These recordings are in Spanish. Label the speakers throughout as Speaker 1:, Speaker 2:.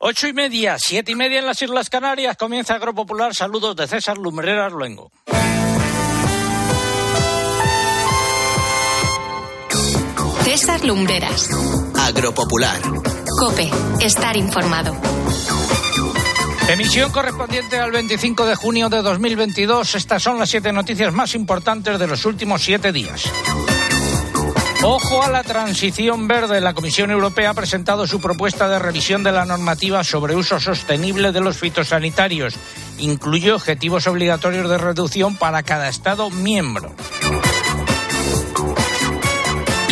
Speaker 1: Ocho y media, siete y media en las Islas Canarias. Comienza Agropopular. Saludos de César Lumbreras Luengo.
Speaker 2: César Lumbreras.
Speaker 3: Agropopular.
Speaker 2: Cope. Estar informado.
Speaker 1: Emisión correspondiente al 25 de junio de 2022. Estas son las siete noticias más importantes de los últimos siete días. Ojo a la transición verde. La Comisión Europea ha presentado su propuesta de revisión de la normativa sobre uso sostenible de los fitosanitarios. Incluye objetivos obligatorios de reducción para cada Estado miembro.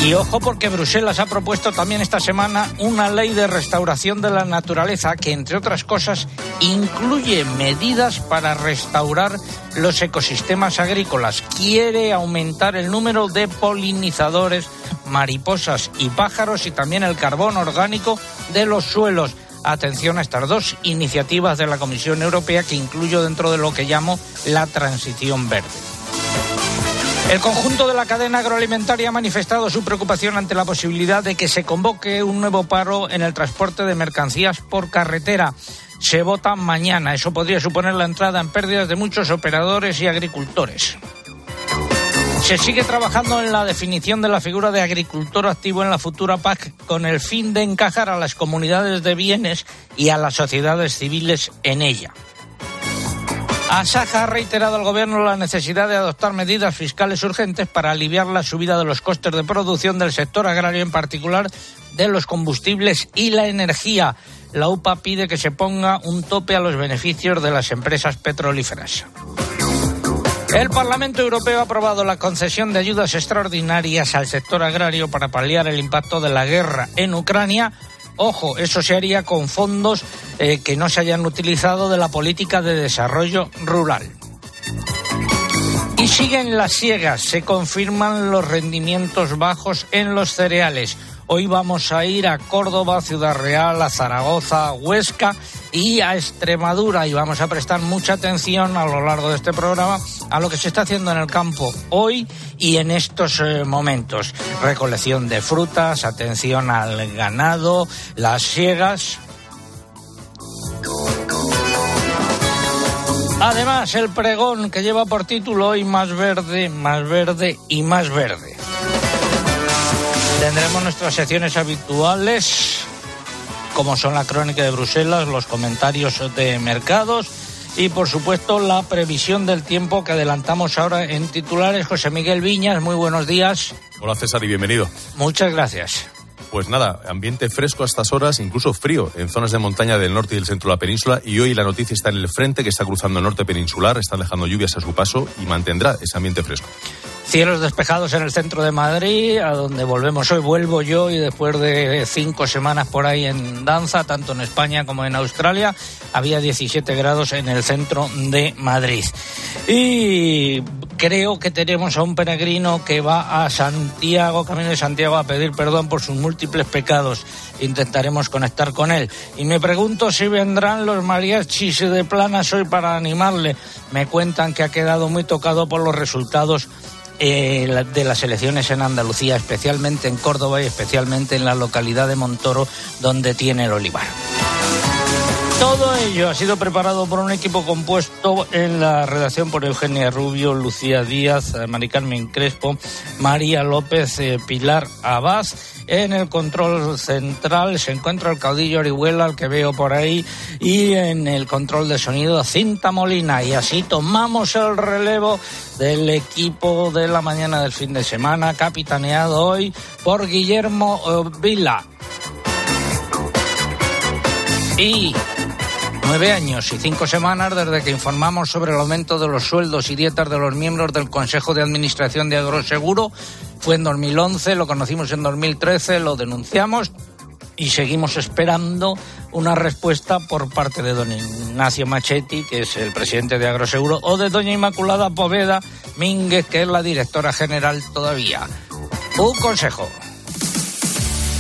Speaker 1: Y ojo porque Bruselas ha propuesto también esta semana una ley de restauración de la naturaleza que, entre otras cosas, incluye medidas para restaurar los ecosistemas agrícolas. Quiere aumentar el número de polinizadores, mariposas y pájaros y también el carbón orgánico de los suelos. Atención a estas dos iniciativas de la Comisión Europea que incluyo dentro de lo que llamo la transición verde. El conjunto de la cadena agroalimentaria ha manifestado su preocupación ante la posibilidad de que se convoque un nuevo paro en el transporte de mercancías por carretera. Se vota mañana. Eso podría suponer la entrada en pérdidas de muchos operadores y agricultores. Se sigue trabajando en la definición de la figura de agricultor activo en la futura PAC con el fin de encajar a las comunidades de bienes y a las sociedades civiles en ella. Asaja ha reiterado al Gobierno la necesidad de adoptar medidas fiscales urgentes para aliviar la subida de los costes de producción del sector agrario, en particular de los combustibles y la energía. La UPA pide que se ponga un tope a los beneficios de las empresas petrolíferas. El Parlamento Europeo ha aprobado la concesión de ayudas extraordinarias al sector agrario para paliar el impacto de la guerra en Ucrania Ojo, eso se haría con fondos eh, que no se hayan utilizado de la política de desarrollo rural. Y siguen las ciegas, se confirman los rendimientos bajos en los cereales. Hoy vamos a ir a Córdoba, Ciudad Real, a Zaragoza, a Huesca y a Extremadura y vamos a prestar mucha atención a lo largo de este programa a lo que se está haciendo en el campo hoy y en estos eh, momentos. Recolección de frutas, atención al ganado, las ciegas. Además, el pregón que lleva por título hoy más verde, más verde y más verde. Tendremos nuestras secciones habituales, como son la crónica de Bruselas, los comentarios de mercados y, por supuesto, la previsión del tiempo que adelantamos ahora en titulares. José Miguel Viñas, muy buenos días.
Speaker 4: Hola César y bienvenido.
Speaker 1: Muchas gracias.
Speaker 4: Pues nada, ambiente fresco a estas horas, incluso frío en zonas de montaña del norte y del centro de la península. Y hoy la noticia está en el frente que está cruzando el norte peninsular, está dejando lluvias a su paso y mantendrá ese ambiente fresco.
Speaker 1: Cielos despejados en el centro de Madrid, a donde volvemos hoy. Vuelvo yo y después de cinco semanas por ahí en danza, tanto en España como en Australia, había 17 grados en el centro de Madrid. Y creo que tenemos a un peregrino que va a Santiago, camino de Santiago, a pedir perdón por sus múltiples pecados. Intentaremos conectar con él. Y me pregunto si vendrán los mariachis de planas hoy para animarle. Me cuentan que ha quedado muy tocado por los resultados eh, de las elecciones en Andalucía, especialmente en Córdoba y especialmente en la localidad de Montoro, donde tiene el olivar. Todo ello ha sido preparado por un equipo compuesto en la redacción por Eugenia Rubio, Lucía Díaz, eh, Mari Carmen Crespo, María López, eh, Pilar Abad. En el control central se encuentra el caudillo Orihuela, al que veo por ahí, y en el control de sonido Cinta Molina. Y así tomamos el relevo del equipo de la mañana del fin de semana, capitaneado hoy por Guillermo eh, Vila. Y Nueve años y cinco semanas desde que informamos sobre el aumento de los sueldos y dietas de los miembros del Consejo de Administración de Agroseguro. Fue en 2011, lo conocimos en 2013, lo denunciamos y seguimos esperando una respuesta por parte de don Ignacio Machetti, que es el presidente de Agroseguro, o de doña Inmaculada Poveda Mínguez, que es la directora general todavía. Un consejo.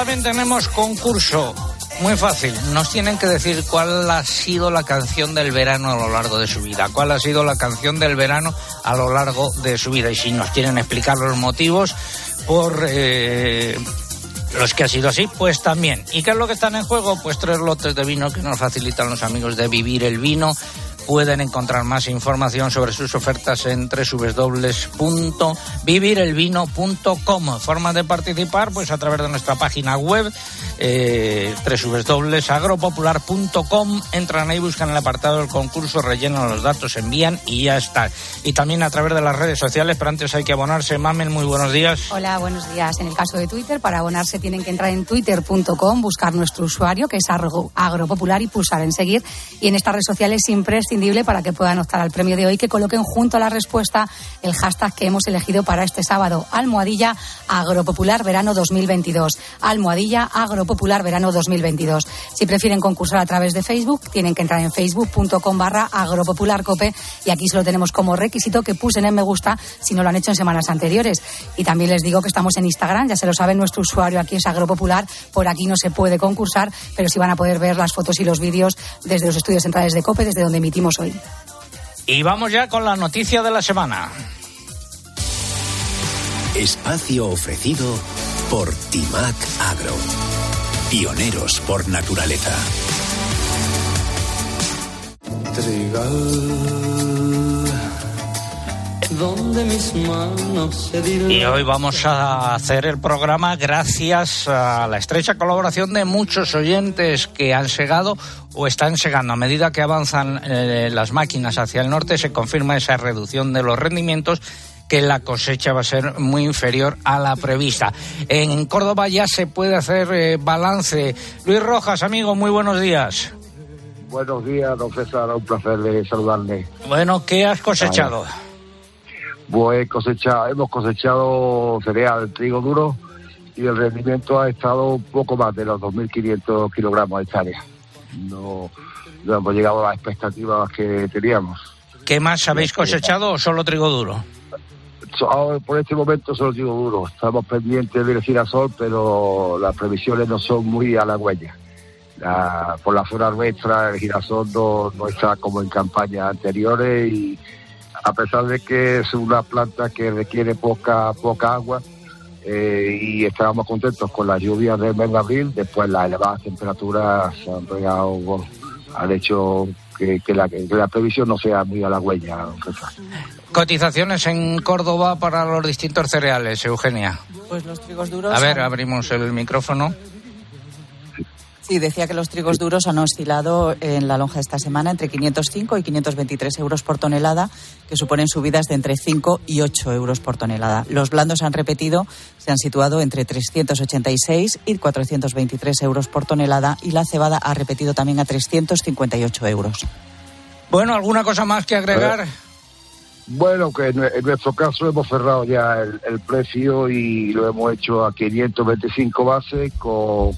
Speaker 1: También tenemos concurso. Muy fácil, nos tienen que decir cuál ha sido la canción del verano a lo largo de su vida, cuál ha sido la canción del verano a lo largo de su vida y si nos quieren explicar los motivos por eh, los que ha sido así, pues también. ¿Y qué es lo que están en juego? Pues tres lotes de vino que nos facilitan los amigos de Vivir el Vino. Pueden encontrar más información sobre sus ofertas en www.vivirelvino.com. Forma de participar, pues a través de nuestra página web, eh, www.agropopular.com. Entran ahí, buscan el apartado del concurso, rellenan los datos, envían y ya está. Y también a través de las redes sociales, pero antes hay que abonarse. Mamen, muy buenos días.
Speaker 5: Hola, buenos días. En el caso de Twitter, para abonarse tienen que entrar en twitter.com, buscar nuestro usuario, que es Agro- agropopular, y pulsar en seguir. Y en estas redes sociales es imprescindible para que puedan optar al premio de hoy que coloquen junto a la respuesta el hashtag que hemos elegido para este sábado, almohadilla agropopular verano 2022. Almohadilla agropopular verano 2022. Si prefieren concursar a través de Facebook, tienen que entrar en facebook.com barra agropopularcope y aquí solo tenemos como requisito que pusen en me gusta si no lo han hecho en semanas anteriores. Y también les digo que estamos en Instagram, ya se lo saben, nuestro usuario aquí es agropopular, por aquí no se puede concursar, pero sí van a poder ver las fotos y los vídeos desde los estudios centrales de COPE, desde donde emitimos hoy.
Speaker 1: Y vamos ya con la noticia de la semana.
Speaker 6: Espacio ofrecido por Timac Agro. Pioneros por naturaleza.
Speaker 7: Donde mis manos se dirán.
Speaker 1: Y hoy vamos a hacer el programa gracias a la estrecha colaboración de muchos oyentes que han segado o están segando. A medida que avanzan eh, las máquinas hacia el norte, se confirma esa reducción de los rendimientos que la cosecha va a ser muy inferior a la prevista. En Córdoba ya se puede hacer eh, balance. Luis Rojas, amigo, muy buenos días.
Speaker 8: Buenos días, don César, un placer de saludarle.
Speaker 1: Bueno, ¿qué has cosechado?
Speaker 8: Pues cosechado, hemos cosechado cereal, trigo duro y el rendimiento ha estado un poco más de los 2.500 kilogramos de hectárea. No, no hemos llegado a las expectativas que teníamos.
Speaker 1: ¿Qué más habéis cosechado o solo trigo duro?
Speaker 8: Por este momento solo digo duro. Estamos pendientes del girasol, pero las previsiones no son muy halagüeñas. La- por la zona nuestra, el girasol no, no está como en campañas anteriores y a pesar de que es una planta que requiere poca poca agua eh, y estábamos contentos con las lluvias del mes de abril, después las elevadas temperaturas han pegado, bueno, han hecho que, que la, que la previsión no sea muy halagüeña. don César.
Speaker 1: Cotizaciones en Córdoba para los distintos cereales, Eugenia.
Speaker 9: Pues los trigos duros.
Speaker 1: A ver, abrimos el micrófono.
Speaker 9: Sí, decía que los trigos duros han oscilado en la lonja esta semana entre 505 y 523 euros por tonelada, que suponen subidas de entre 5 y 8 euros por tonelada. Los blandos han repetido, se han situado entre 386 y 423 euros por tonelada y la cebada ha repetido también a 358 euros.
Speaker 1: Bueno, ¿alguna cosa más que agregar?
Speaker 8: Bueno, que en en nuestro caso hemos cerrado ya el, el precio y lo hemos hecho a 525 bases con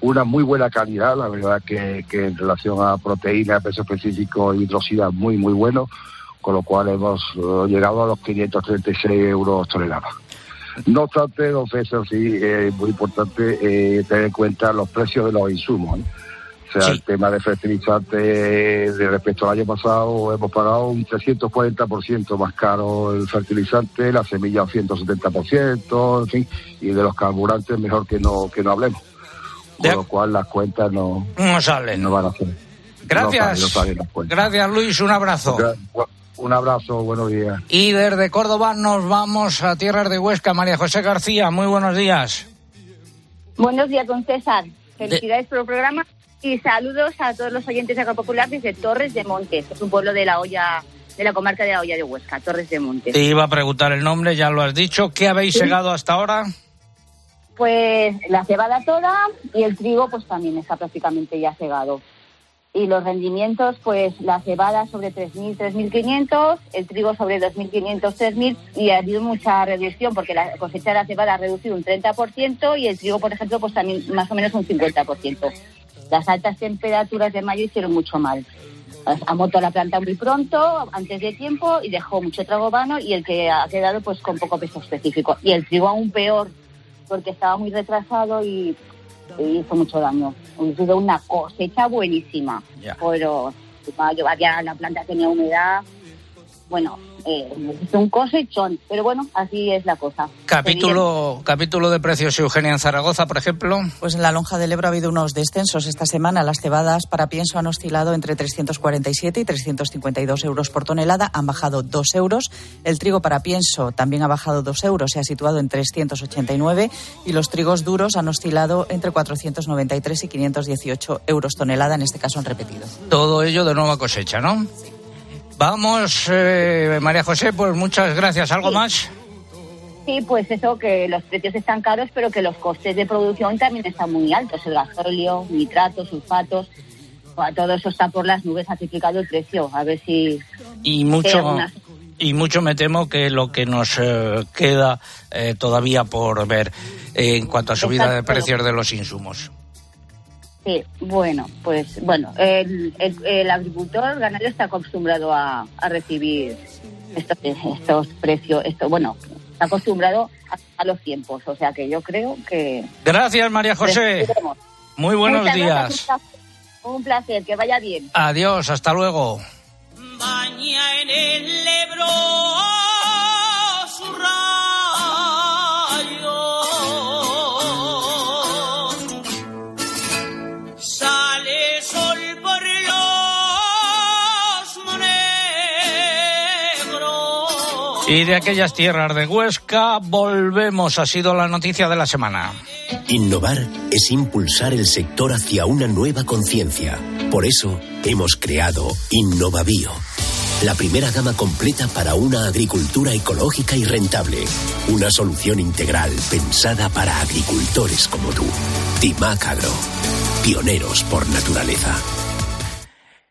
Speaker 8: una muy buena calidad, la verdad que, que en relación a proteína, peso específico y hidrosidad muy, muy bueno, con lo cual hemos eh, llegado a los 536 euros tonelada. No obstante, don César, sí, es muy importante eh, tener en cuenta los precios de los insumos. ¿eh? O sea,
Speaker 1: Sí.
Speaker 8: el tema de fertilizantes, de respecto al año pasado, hemos pagado un 340% más caro el fertilizante, la semilla un 170%, en fin, y de los carburantes mejor que no que no hablemos. Con lo cual las cuentas no,
Speaker 1: No salen.
Speaker 8: no van a ser.
Speaker 1: Gracias.
Speaker 8: No salen.
Speaker 1: Gracias, Luis. Un abrazo.
Speaker 8: Un abrazo, buenos días.
Speaker 1: Y desde Córdoba nos vamos a tierras de Huesca. María José García, muy buenos días.
Speaker 10: Buenos días, don César. Felicidades por el programa Y saludos a todos los oyentes de Agropopular desde Torres de Montes, es un pueblo de la olla, de la comarca de la olla de Huesca, Torres de Montes.
Speaker 1: Te iba a preguntar el nombre, ya lo has dicho. ¿Qué habéis
Speaker 10: Sí.
Speaker 1: segado hasta ahora?
Speaker 10: Pues la cebada toda y el trigo pues también está prácticamente ya cegado. Y los rendimientos, pues la cebada sobre 3.000, 3.500, el trigo sobre 2.500, 3.000 y ha habido mucha reducción porque la cosecha de la cebada ha reducido un 30% y el trigo, por ejemplo, pues también más o menos un 50%. Las altas temperaturas de mayo hicieron mucho mal. Ha muerto la planta muy pronto, antes de tiempo, y dejó mucho trago vano y el que ha quedado pues con poco peso específico. Y el trigo aún peor, porque estaba muy retrasado y, y hizo mucho daño. Sido una cosecha buenísima, pero ya la planta tenía humedad. Bueno, eh, hizo un cosechón, pero bueno, así es la cosa.
Speaker 1: Capítulo, capítulo de precios, Eugenia, en Zaragoza, por ejemplo.
Speaker 9: Pues en la lonja del Ebro ha habido unos descensos esta semana. Las cebadas para pienso han oscilado entre 347 y 352 euros por tonelada. Han bajado 2 euros. El trigo para pienso también ha bajado 2 euros. Se ha situado en 389. Y los trigos duros han oscilado entre 493 y 518 euros tonelada. En este caso han repetido.
Speaker 1: Todo ello de nueva cosecha, ¿no? Vamos, eh, María José, pues muchas gracias. ¿Algo más?
Speaker 10: Sí, pues eso, que los precios están caros, pero que los costes de producción también están muy altos. El gasóleo, nitratos, sulfatos, todo eso está por las nubes, ha triplicado el precio. A ver si...
Speaker 1: Y mucho, y mucho me temo que lo que nos eh, queda eh, todavía por ver en cuanto a subida de precios de los insumos.
Speaker 10: Sí, bueno, pues bueno, el, el- el agricultor ganadero está acostumbrado a, a recibir estos, estos precios, esto, bueno, está acostumbrado a, a los tiempos, o sea que yo creo que...
Speaker 1: Gracias, María José.
Speaker 10: Recibiremos.
Speaker 1: Muy buenos
Speaker 10: Muchas
Speaker 1: días.
Speaker 10: gracias, un placer, un placer, que vaya bien.
Speaker 1: Adiós, hasta luego.
Speaker 7: Baña en el Ebro
Speaker 1: Y de aquellas tierras de Huesca volvemos. Ha sido la noticia de la semana.
Speaker 6: Innovar es impulsar el sector hacia una nueva conciencia. Por eso hemos creado Innovavío, la primera gama completa para una agricultura ecológica y rentable. Una solución integral pensada para agricultores como tú. Timac Agro, pioneros por naturaleza.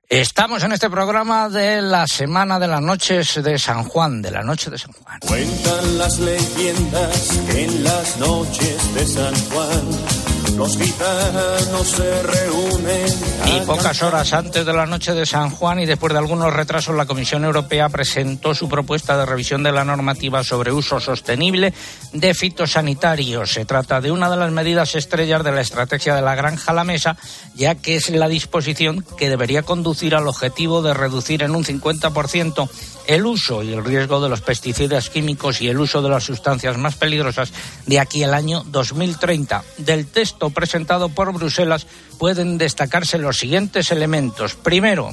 Speaker 1: Estamos en este programa de la semana de las noches de San Juan, de la noche de San Juan.
Speaker 11: Cuentan las leyendas en las noches de San Juan los gitanos se reúnen.
Speaker 1: Y pocas horas antes de la noche de San Juan y después de algunos retrasos, la Comisión Europea presentó su propuesta de revisión de la normativa sobre uso sostenible de fitosanitarios. Se trata de una de las medidas estrellas de la estrategia de la granja a la mesa, ya que es la disposición que debería conducir al objetivo de reducir en un 50% el uso y el riesgo de los pesticidas químicos y el uso de las sustancias más peligrosas de aquí al año 2030. Del texto presentado por Bruselas pueden destacarse los siguientes elementos. Primero,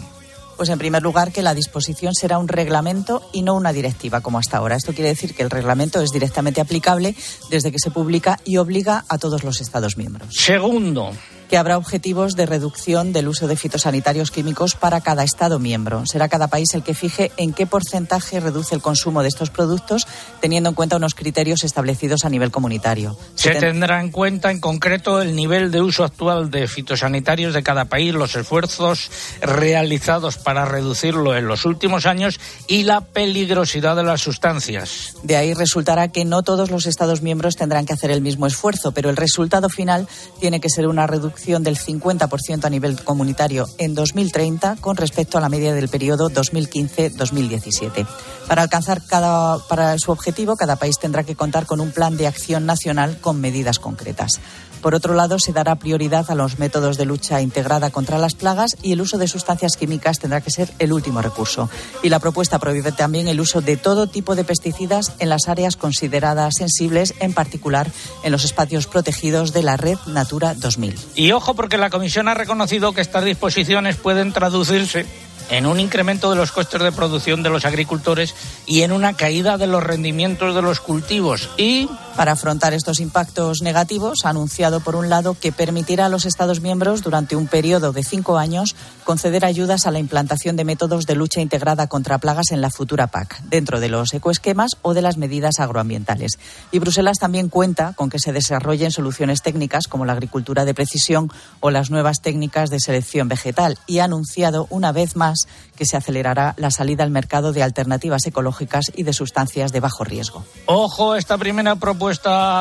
Speaker 9: Pues en primer lugar que la disposición será un reglamento y no una directiva como hasta ahora. Esto quiere decir que el reglamento es directamente aplicable desde que se publica y obliga a todos los Estados miembros.
Speaker 1: Segundo,
Speaker 9: que habrá objetivos de reducción del uso de fitosanitarios químicos para cada Estado miembro. Será cada país el que fije en qué porcentaje reduce el consumo de estos productos, teniendo en cuenta unos criterios establecidos a nivel comunitario.
Speaker 1: Se
Speaker 9: ten-
Speaker 1: tendrá en cuenta en concreto el nivel de uso actual de fitosanitarios de cada país, los esfuerzos realizados para reducirlo en los últimos años y la peligrosidad de las sustancias.
Speaker 9: De ahí resultará que no todos los Estados miembros tendrán que hacer el mismo esfuerzo, pero el resultado final tiene que ser una reducción del 50% a nivel comunitario en 2030 con respecto a la media del periodo 2015-2017. Para alcanzar cada, para su objetivo, cada país tendrá que contar con un plan de acción nacional con medidas concretas. Por otro lado, se dará prioridad a los métodos de lucha integrada contra las plagas y el uso de sustancias químicas tendrá que ser el último recurso. Y la propuesta prohíbe también el uso de todo tipo de pesticidas en las áreas consideradas sensibles, en particular en los espacios protegidos de la red Natura 2000.
Speaker 1: Y ojo porque la Comisión ha reconocido que estas disposiciones pueden traducirse en un incremento de los costes de producción de los agricultores y en una caída de los rendimientos de los cultivos. Y
Speaker 9: Para afrontar estos impactos negativos, ha anunciado, por un lado, que permitirá a los Estados miembros, durante un periodo de cinco años, conceder ayudas a la implantación de métodos de lucha integrada contra plagas en la futura PAC, dentro de los ecoesquemas o de las medidas agroambientales. Y Bruselas también cuenta con que se desarrollen soluciones técnicas como la agricultura de precisión o las nuevas técnicas de selección vegetal y ha anunciado una vez más que se acelerará la salida al mercado de alternativas ecológicas y de sustancias de bajo riesgo.
Speaker 1: Ojo, esta primera propuesta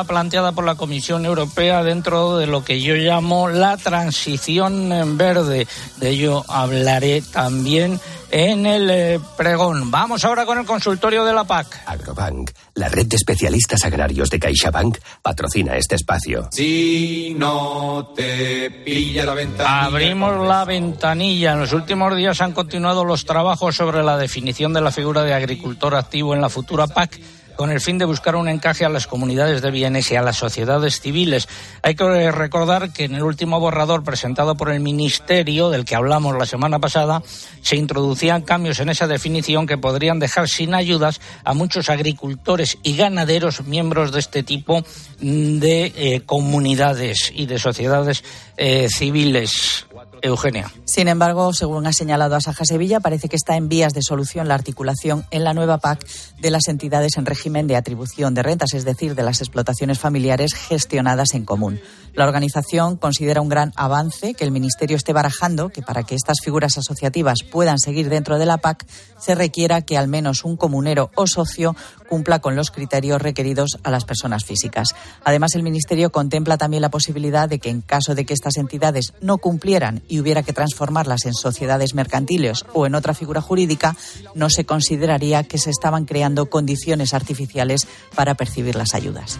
Speaker 1: planteada por la Comisión Europea dentro de lo que yo llamo la transición en verde. De ello hablaré también en el eh, pregón. Vamos ahora con el consultorio de la PAC.
Speaker 6: Agrobank, la red de especialistas agrarios de CaixaBank, patrocina este espacio.
Speaker 12: Si no te pilla la ventanilla.
Speaker 1: Abrimos la ventanilla. En los últimos días han continuado los trabajos sobre la definición de la figura de agricultor activo en la futura PAC con el fin de buscar un encaje a las comunidades de bienes y a las sociedades civiles. Hay que recordar que en el último borrador presentado por el Ministerio, del que hablamos la semana pasada, se introducían cambios en esa definición que podrían dejar sin ayudas a muchos agricultores y ganaderos miembros de este tipo de eh, comunidades y de sociedades eh, civiles. Eugenia.
Speaker 9: Sin embargo, según ha señalado Asaja Sevilla, parece que está en vías de solución la articulación en la nueva PAC de las entidades en régimen de atribución de rentas, es decir, de las explotaciones familiares gestionadas en común. La organización considera un gran avance que el Ministerio esté barajando que para que estas figuras asociativas puedan seguir dentro de la PAC se requiera que al menos un comunero o socio cumpla con los criterios requeridos a las personas físicas. Además, el Ministerio contempla también la posibilidad de que en caso de que estas entidades no cumplieran y hubiera que transformarlas en sociedades mercantiles o en otra figura jurídica, no se consideraría que se estaban creando condiciones artificiales para percibir las ayudas.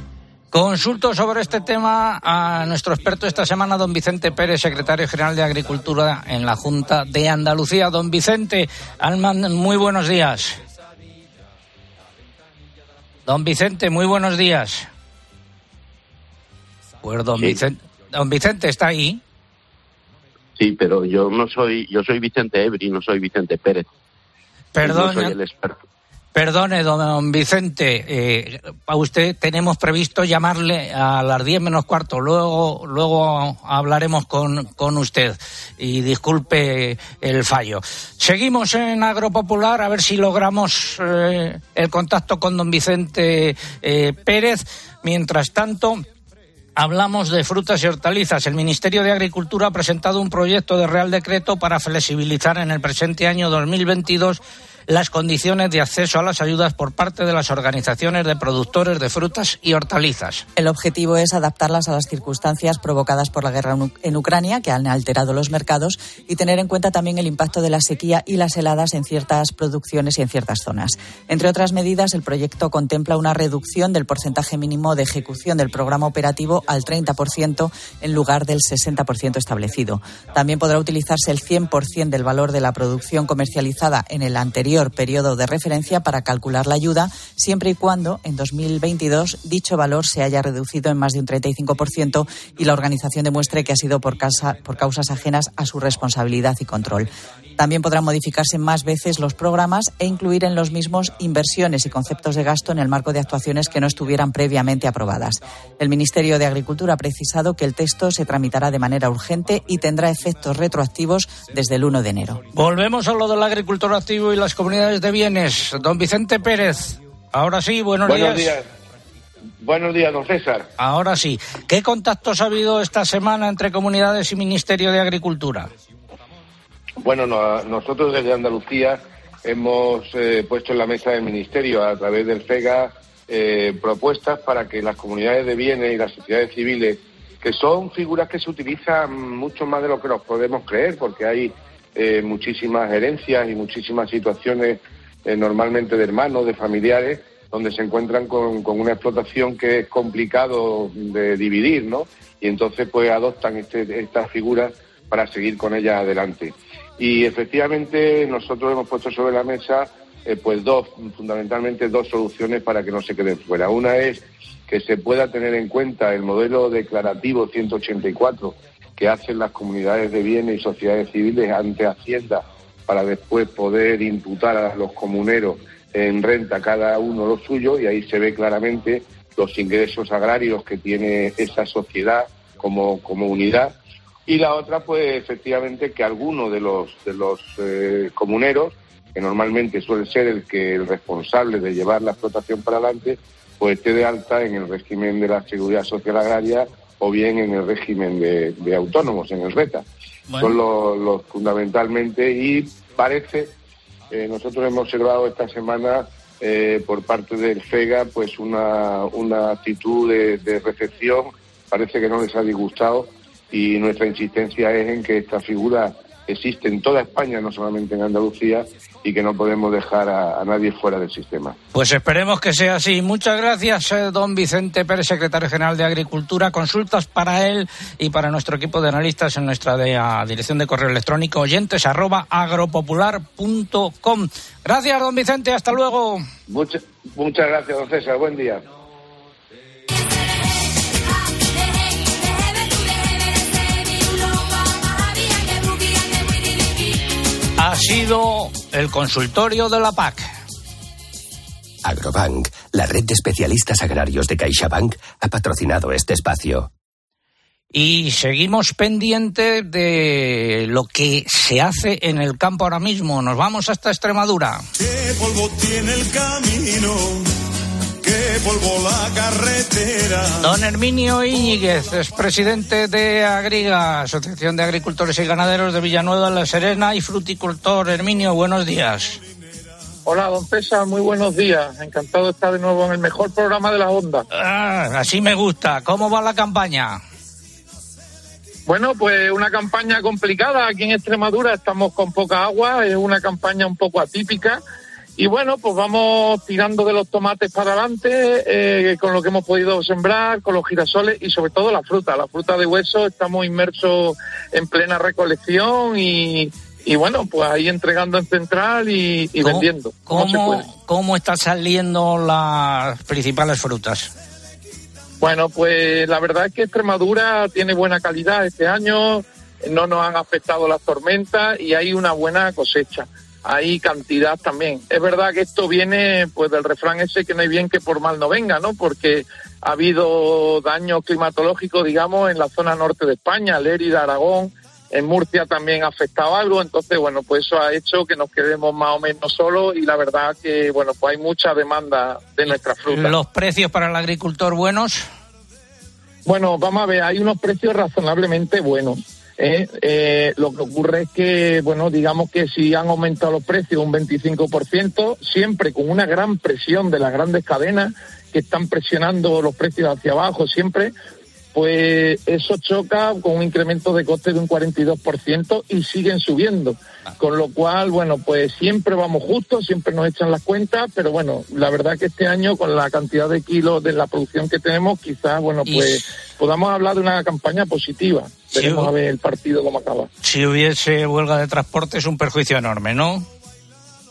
Speaker 1: Consulto sobre este tema a nuestro experto esta semana, don Vicente Pérez, secretario general de Agricultura en la Junta de Andalucía. Don Vicente, Alman, muy buenos días. Don Vicente, muy buenos días. Pues don, Vicente, don Vicente está ahí.
Speaker 13: Sí, pero yo no soy, yo soy Vicente Ebri, no soy Vicente Pérez.
Speaker 1: Perdón.
Speaker 13: No soy el experto.
Speaker 1: Perdone, don Vicente, eh, a usted tenemos previsto llamarle a las diez menos cuarto. Luego, luego hablaremos con, con usted y disculpe el fallo. Seguimos en Agropopular a ver si logramos eh, el contacto con don Vicente eh, Pérez. Mientras tanto, Hablamos de frutas y hortalizas. El Ministerio de Agricultura ha presentado un proyecto de Real Decreto para flexibilizar en el presente año 2022 las condiciones de acceso a las ayudas por parte de las organizaciones de productores de frutas y hortalizas.
Speaker 9: El objetivo es adaptarlas a las circunstancias provocadas por la guerra en Ucrania, que han alterado los mercados, y tener en cuenta también el impacto de la sequía y las heladas en ciertas producciones y en ciertas zonas. Entre otras medidas, el proyecto contempla una reducción del porcentaje mínimo de ejecución del programa operativo al 30% en lugar del 60% establecido. También podrá utilizarse el 100% del valor de la producción comercializada en el anterior periodo de referencia para calcular la ayuda, siempre y cuando en 2022 dicho valor se haya reducido en más de un 35% y la organización demuestre que ha sido por, por causas ajenas a su responsabilidad y control. También podrán modificarse más veces los programas e incluir en los mismos inversiones y conceptos de gasto en el marco de actuaciones que no estuvieran previamente aprobadas. El Ministerio de Agricultura ha precisado que el texto se tramitará de manera urgente y tendrá efectos retroactivos desde el 1 de enero.
Speaker 1: Volvemos a lo del agricultor activo y las comunidades de bienes. Don Vicente Pérez, ahora sí, buenos,
Speaker 14: buenos días. Buenos días, don César.
Speaker 1: Ahora sí. ¿Qué contactos ha habido esta semana entre comunidades y Ministerio de Agricultura?
Speaker 14: Bueno, nosotros desde Andalucía hemos eh, puesto en la mesa del Ministerio a través del FEGA eh, propuestas para que las comunidades de bienes y las sociedades civiles, que son figuras que se utilizan mucho más de lo que nos podemos creer, porque hay eh, muchísimas herencias y muchísimas situaciones normalmente de hermanos, de familiares, donde se encuentran con, con, una explotación que es complicado de dividir, ¿no? Y entonces pues adoptan este, estas figuras para seguir con ellas adelante. Y efectivamente nosotros hemos puesto sobre la mesa eh, pues dos, fundamentalmente dos soluciones para que no se queden fuera. Una es que se pueda tener en cuenta el modelo declarativo 184 que hacen las comunidades de bienes y sociedades civiles ante Hacienda para después poder imputar a los comuneros en renta cada uno lo suyo y ahí se ve claramente los ingresos agrarios que tiene esa sociedad como, unidad. Y la otra, pues efectivamente, que alguno de los, de los eh, comuneros, que normalmente suele ser el que el responsable de llevar la explotación para adelante, pues esté de alta en el régimen de la seguridad social agraria o bien en el régimen de, de autónomos, en el RETA. Son los, los fundamentalmente y parece, eh, nosotros hemos observado esta semana eh, por parte del FEGA pues una, una actitud de, de recepción, parece que no les ha disgustado y nuestra insistencia es en que esta figura existe en toda España, no solamente en Andalucía, y que no podemos dejar a, a nadie fuera del sistema.
Speaker 1: Pues esperemos que sea así. Muchas gracias, eh, don Vicente Pérez, secretario general de Agricultura. Consultas para él y para nuestro equipo de analistas en nuestra de- a dirección de correo electrónico oyentes arroba agropopular.com. Gracias, don Vicente. Hasta luego.
Speaker 14: Muchas, muchas gracias, don César. Buen día.
Speaker 1: Ha sido el consultorio de la PAC.
Speaker 6: Agrobank, la red de especialistas agrarios de CaixaBank, ha patrocinado este espacio.
Speaker 1: Y seguimos pendiente de lo que se hace en el campo ahora mismo. Nos vamos hasta Extremadura.
Speaker 11: Qué polvo tiene el camino, polvo la carretera.
Speaker 1: Don Herminio Íñiguez es presidente de Agriga, Asociación de Agricultores y Ganaderos de Villanueva de la Serena y fruticultor. Herminio, buenos días.
Speaker 15: Hola, don César, muy buenos días. Encantado de estar de nuevo en el mejor programa de las ondas.
Speaker 1: Ah, así me gusta. ¿Cómo va la campaña?
Speaker 15: Bueno, pues una campaña complicada aquí en Extremadura. Estamos con poca agua, es una campaña un poco atípica. Y bueno, pues vamos tirando de los tomates para adelante, eh, con lo que hemos podido sembrar, con los girasoles y sobre todo la fruta. La fruta de hueso, estamos inmersos en plena recolección y, y bueno, pues ahí entregando en central y, y
Speaker 1: ¿Cómo-
Speaker 15: vendiendo. como se puede.
Speaker 1: ¿Cómo, ¿Cómo están saliendo las principales frutas?
Speaker 15: Bueno, pues la verdad es que Extremadura tiene buena calidad este año, no nos han afectado las tormentas y hay una buena cosecha. Hay cantidad también. Es verdad que esto viene pues del refrán ese que no hay bien que por mal no venga, ¿no? Porque ha habido daños climatológicos, digamos, en la zona norte de España, Lérida, Aragón, en Murcia también ha afectado algo, entonces, bueno, pues eso ha hecho que nos quedemos más o menos solos y la verdad que, bueno, pues hay mucha demanda de nuestra fruta.
Speaker 1: ¿Los precios para el agricultor buenos?
Speaker 15: Bueno, vamos a ver, hay unos precios razonablemente buenos. ¿Eh? Eh, lo que ocurre es que, bueno, digamos que si han aumentado los precios un 25%, siempre con una gran presión de las grandes cadenas que están presionando los precios hacia abajo siempre, pues eso choca con un incremento de coste de un 42% y siguen subiendo. Con lo cual, bueno, pues siempre vamos justos, siempre nos echan las cuentas, pero bueno, la verdad que este año con la cantidad de kilos de la producción que tenemos, quizás, bueno,
Speaker 1: Y-
Speaker 15: pues podamos hablar de una campaña positiva. Veremos a ver el partido cómo acaba.
Speaker 1: Si hubiese huelga de transporte es un perjuicio enorme, ¿no?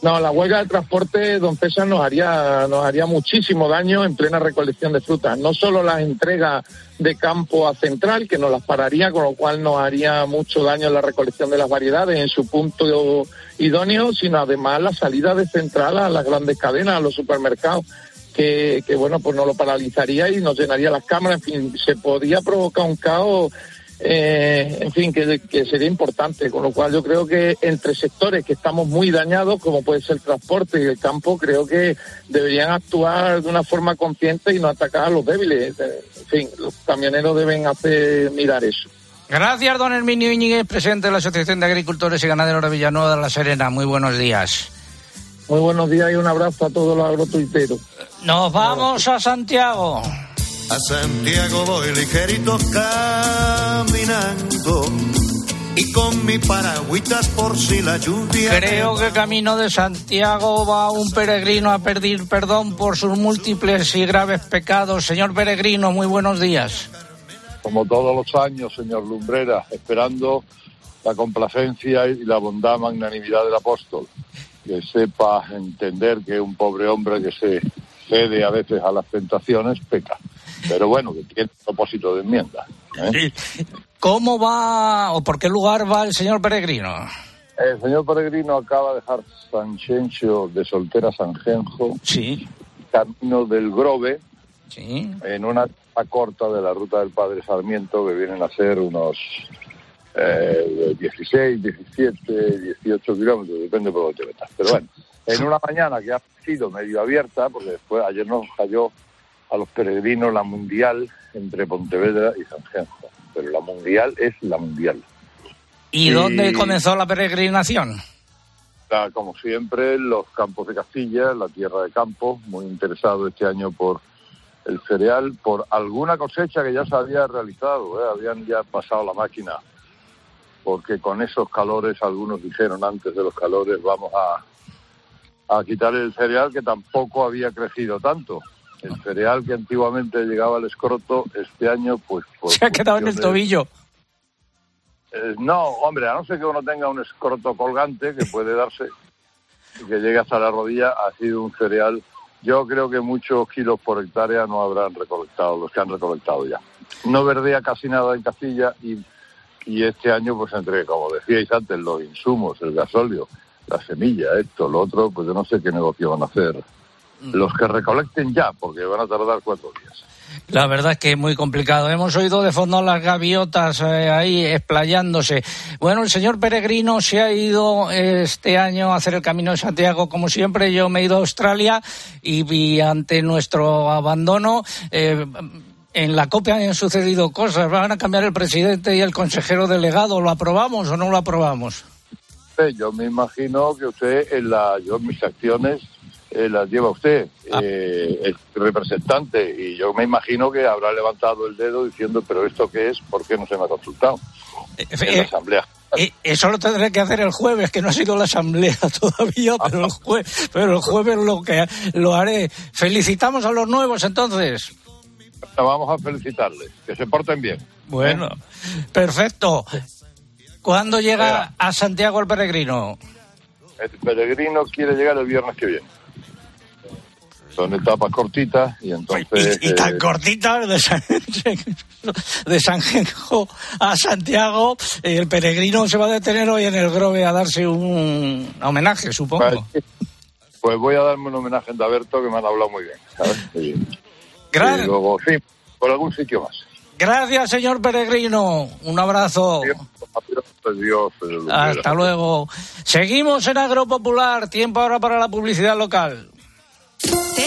Speaker 15: No, la huelga de transporte, don César, nos haría, nos haría muchísimo daño en plena recolección de frutas. No solo las entregas de campo a central, que nos las pararía, con lo cual nos haría mucho daño la recolección de las variedades en su punto idóneo, sino además la salida de central a las grandes cadenas, a los supermercados. Que, que bueno, pues nos lo paralizaría y nos llenaría las cámaras. En fin, se podría provocar un caos eh, en fin, que, que sería importante, con lo cual yo creo que entre sectores que estamos muy dañados, como puede ser el transporte y el campo, creo que deberían actuar de una forma consciente y no atacar a los débiles. Eh, En fin, los camioneros deben hacer mirar eso.
Speaker 1: Gracias, don Herminio Íñiguez, presidente de la Asociación de Agricultores y Ganaderos de Villanueva de la Serena. Muy buenos días.
Speaker 15: Muy buenos días y un abrazo a todos los agrotuiteros.
Speaker 1: Nos vamos a Santiago.
Speaker 11: A Santiago voy ligerito caminando y con mi paragüitas por si la lluvia.
Speaker 1: Creo que camino de Santiago va un peregrino a pedir perdón por sus múltiples y graves pecados. Señor peregrino, muy buenos días.
Speaker 16: como todos los años, señor Lumbrera, esperando la complacencia y la bondad, magnanimidad del apóstol, que sepa entender que un pobre hombre que se cede a veces a las tentaciones peca, pero bueno, que tiene propósito de enmienda. ¿eh?
Speaker 1: ¿Cómo va o por qué lugar va el señor peregrino?
Speaker 16: El señor Peregrino acaba de dejar San Xenxo de Soltera Sanjenjo,
Speaker 1: sí.
Speaker 16: camino del Grove, en una corta de la ruta del Padre Sarmiento, que vienen a ser unos eh, 16, 17, 18 kilómetros, depende por dónde te metas. Pero bueno, en una mañana que ha sido medio abierta, porque después ayer nos cayó a los peregrinos la mundial entre Pontevedra y San Genjo. Pero la mundial es la mundial.
Speaker 1: ¿Y, dónde comenzó la peregrinación?
Speaker 16: Como siempre, los campos de Castilla, la tierra de campo, muy interesado este año por el cereal, por alguna cosecha que ya se había realizado, ¿eh? habían ya pasado la máquina, porque con esos calores, algunos dijeron antes de los calores, vamos a, a quitar el cereal que tampoco había crecido tanto. El cereal que antiguamente llegaba al escroto, este año, pues...
Speaker 1: Se ha quedado en el tobillo.
Speaker 16: eh, no, hombre, a no ser que uno tenga un escroto colgante que puede darse y que llegue hasta la rodilla, ha sido un cereal. Yo creo que muchos kilos por hectárea no habrán recolectado, los que han recolectado ya. No verdea casi nada en Castilla y, y este año, pues entre, como decíais antes, los insumos, el gasóleo, la semilla, esto, lo otro, pues yo no sé qué negocio van a hacer. Los que recolecten ya, porque van a tardar cuatro días.
Speaker 1: La verdad es que es muy complicado. Hemos oído de fondo las gaviotas eh, ahí explayándose. Bueno, el señor Peregrino se ha ido eh, este año a hacer el Camino de Santiago, como siempre. Yo me he ido a Australia y, vi ante nuestro abandono. eh, en la COPE han sucedido cosas. Van a cambiar el presidente y el consejero delegado. ¿Lo aprobamos o no lo aprobamos?
Speaker 16: Yo me imagino que usted, en la, yo mis acciones eh, las lleva usted, eh, el representante, y yo me imagino que habrá levantado el dedo diciendo, pero ¿esto qué es? ¿Por qué no se me ha consultado? En la asamblea.
Speaker 1: Eh, eso lo tendré que hacer el jueves, que no ha sido la asamblea todavía, pero el, jue- pero el jueves lo que lo haré. Felicitamos a los nuevos entonces.
Speaker 16: Vamos a felicitarles, que se porten bien.
Speaker 1: Bueno, perfecto. ¿Cuándo llega a Santiago el peregrino?
Speaker 16: El peregrino quiere llegar el viernes que viene. Son etapas cortitas y entonces...
Speaker 1: Y tan
Speaker 16: eh,
Speaker 1: cortita de San, de San Genjo a Santiago, eh, el peregrino se va a detener hoy en el Grove a darse un homenaje, supongo.
Speaker 16: Pues voy a darme un homenaje en Daberto que me han hablado muy bien, ¿sabes? Y, luego, sí, por algún sitio más.
Speaker 1: Gracias, señor peregrino. Un abrazo.
Speaker 16: Dios.
Speaker 1: Hasta luego. Seguimos en Agropopular. Tiempo ahora para la publicidad local.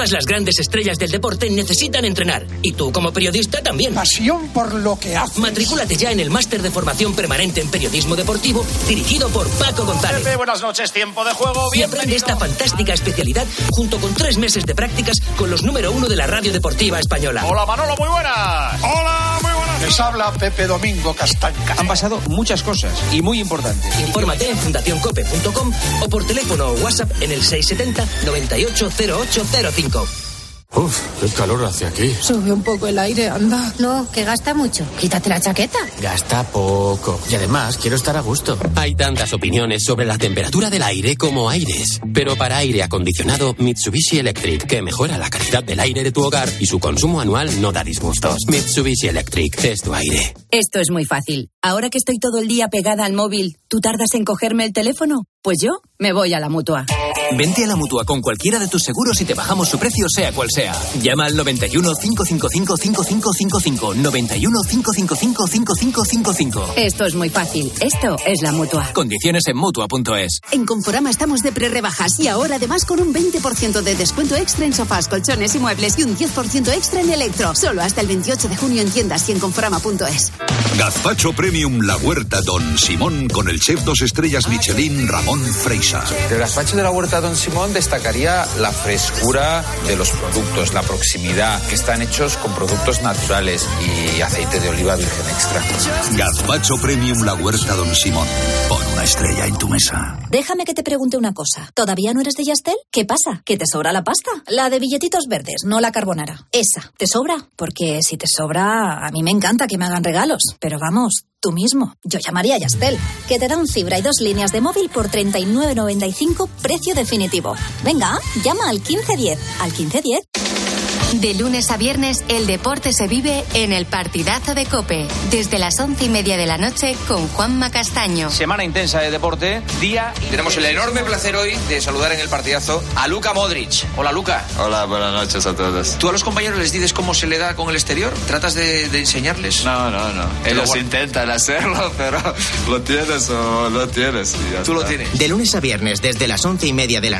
Speaker 17: Todas las grandes estrellas del deporte necesitan entrenar. Y tú, como periodista, también. Pasión por lo que haces. Matrículate ya en el máster de formación permanente en periodismo deportivo, dirigido por Paco González.
Speaker 18: Pepe, buenas noches, tiempo de juego.
Speaker 17: Y aprende esta fantástica especialidad junto con tres meses de prácticas con los número uno de la radio deportiva española.
Speaker 18: Hola Manolo, muy buenas. Hola, muy buenas. Les habla Pepe Domingo Castanca.
Speaker 17: Han pasado muchas cosas y muy importantes. Infórmate en fundacioncope.com o por teléfono o WhatsApp en el 670 980805.
Speaker 19: Uf, qué calor hace aquí.
Speaker 20: Sube un poco el aire, anda. No, que gasta mucho. Quítate la chaqueta.
Speaker 19: Gasta poco. Y además, quiero estar a gusto.
Speaker 21: Hay tantas opiniones sobre la temperatura del aire como aires. Pero para aire acondicionado, Mitsubishi Electric, que mejora la calidad del aire de tu hogar y su consumo anual no da disgustos. Mitsubishi Electric es tu aire.
Speaker 22: Esto es muy fácil. Ahora que estoy todo el día pegada al móvil, ¿tú tardas en cogerme el teléfono? Pues yo me voy a la mutua.
Speaker 23: Vente a la mutua con cualquiera de tus seguros y te bajamos su precio, sea cual sea. Llama al 91 555 5555. 91 555 5555.
Speaker 22: Esto es muy fácil. Esto es la mutua.
Speaker 23: Condiciones en mutua.es.
Speaker 24: En Conforama estamos de pre-rebajas y ahora además con un 20% de descuento extra en sofás, colchones y muebles y un 10% extra en electro. Solo hasta el 28 de junio en tiendas y en conforama.es.
Speaker 25: Gazpacho Premium La Huerta Don Simón con el chef dos estrellas Michelin Ramón Freisa.
Speaker 26: Del gazpacho de la huerta Don Simón destacaría la frescura de los productos, la proximidad, que están hechos con productos naturales y aceite de oliva virgen extra.
Speaker 25: Gazpacho Premium La Huerta Don Simón. Pon una estrella en tu mesa.
Speaker 27: Déjame que te pregunte una cosa. ¿Todavía no eres de Yastel? ¿Qué pasa? ¿Que te sobra la pasta? La de billetitos verdes, no la carbonara. Esa. ¿Te sobra? Porque si te sobra, a mí me encanta que me hagan regalos. Pero vamos, Tú mismo. Yo llamaría a Yastel, que te da un fibra y dos líneas de móvil por 39.95, precio definitivo. Venga, llama al 1510. Al 1510.
Speaker 2: De lunes a viernes, el deporte se vive en el partidazo de Cope, desde las once y media de la noche con Juanma Castaño.
Speaker 28: Semana intensa de deporte, día. Tenemos el enorme placer hoy de saludar en el partidazo a Luca Modric. Hola, Luca.
Speaker 29: Hola, buenas noches a todos.
Speaker 28: ¿Tú a los compañeros les dices cómo se le da con el exterior? ¿Tratas de, de enseñarles?
Speaker 29: No, no, no. Ellos intentan hacerlo, pero lo tienes o lo tienes.
Speaker 28: Tú lo tienes.
Speaker 30: De lunes a viernes, desde las once y media de la